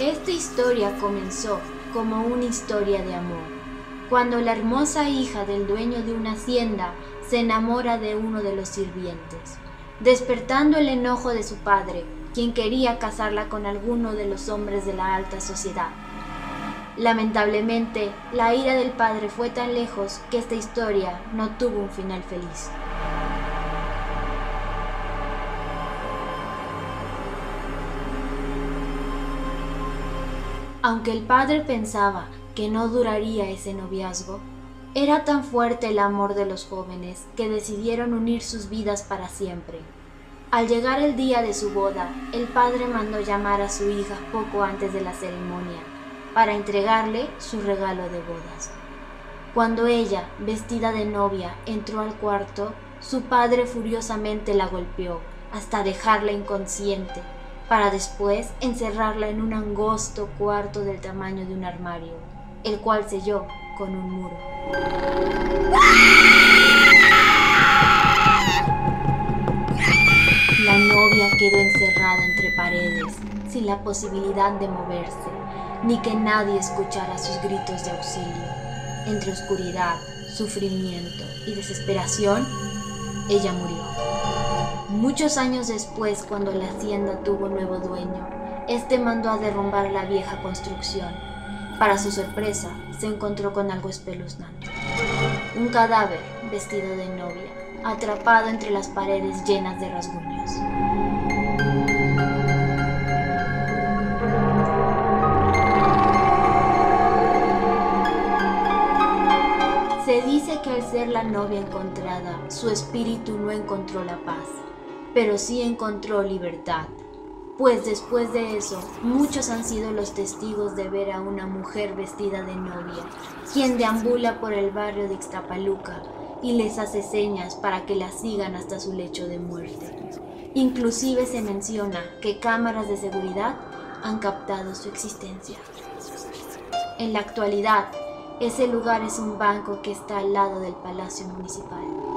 Esta historia comenzó como una historia de amor, cuando la hermosa hija del dueño de una hacienda se enamora de uno de los sirvientes, despertando el enojo de su padre, quien quería casarla con alguno de los hombres de la alta sociedad. Lamentablemente, la ira del padre fue tan lejos que esta historia no tuvo un final feliz. Aunque el padre pensaba que no duraría ese noviazgo, era tan fuerte el amor de los jóvenes que decidieron unir sus vidas para siempre. Al llegar el día de su boda, el padre mandó llamar a su hija poco antes de la ceremonia para entregarle su regalo de bodas. Cuando ella, vestida de novia, entró al cuarto, su padre furiosamente la golpeó hasta dejarla inconsciente para después encerrarla en un angosto cuarto del tamaño de un armario, el cual selló con un muro. La novia quedó encerrada entre paredes, sin la posibilidad de moverse, ni que nadie escuchara sus gritos de auxilio. Entre oscuridad, sufrimiento y desesperación, ella murió. Muchos años después, cuando la hacienda tuvo nuevo dueño, este mandó a derrumbar la vieja construcción. Para su sorpresa, se encontró con algo espeluznante. Un cadáver vestido de novia, atrapado entre las paredes llenas de rasguños. Dice que al ser la novia encontrada, su espíritu no encontró la paz, pero sí encontró libertad. Pues después de eso, muchos han sido los testigos de ver a una mujer vestida de novia, quien deambula por el barrio de Ixtapaluca y les hace señas para que la sigan hasta su lecho de muerte. Inclusive se menciona que cámaras de seguridad han captado su existencia. En la actualidad, ese lugar es un banco que está al lado del Palacio Municipal.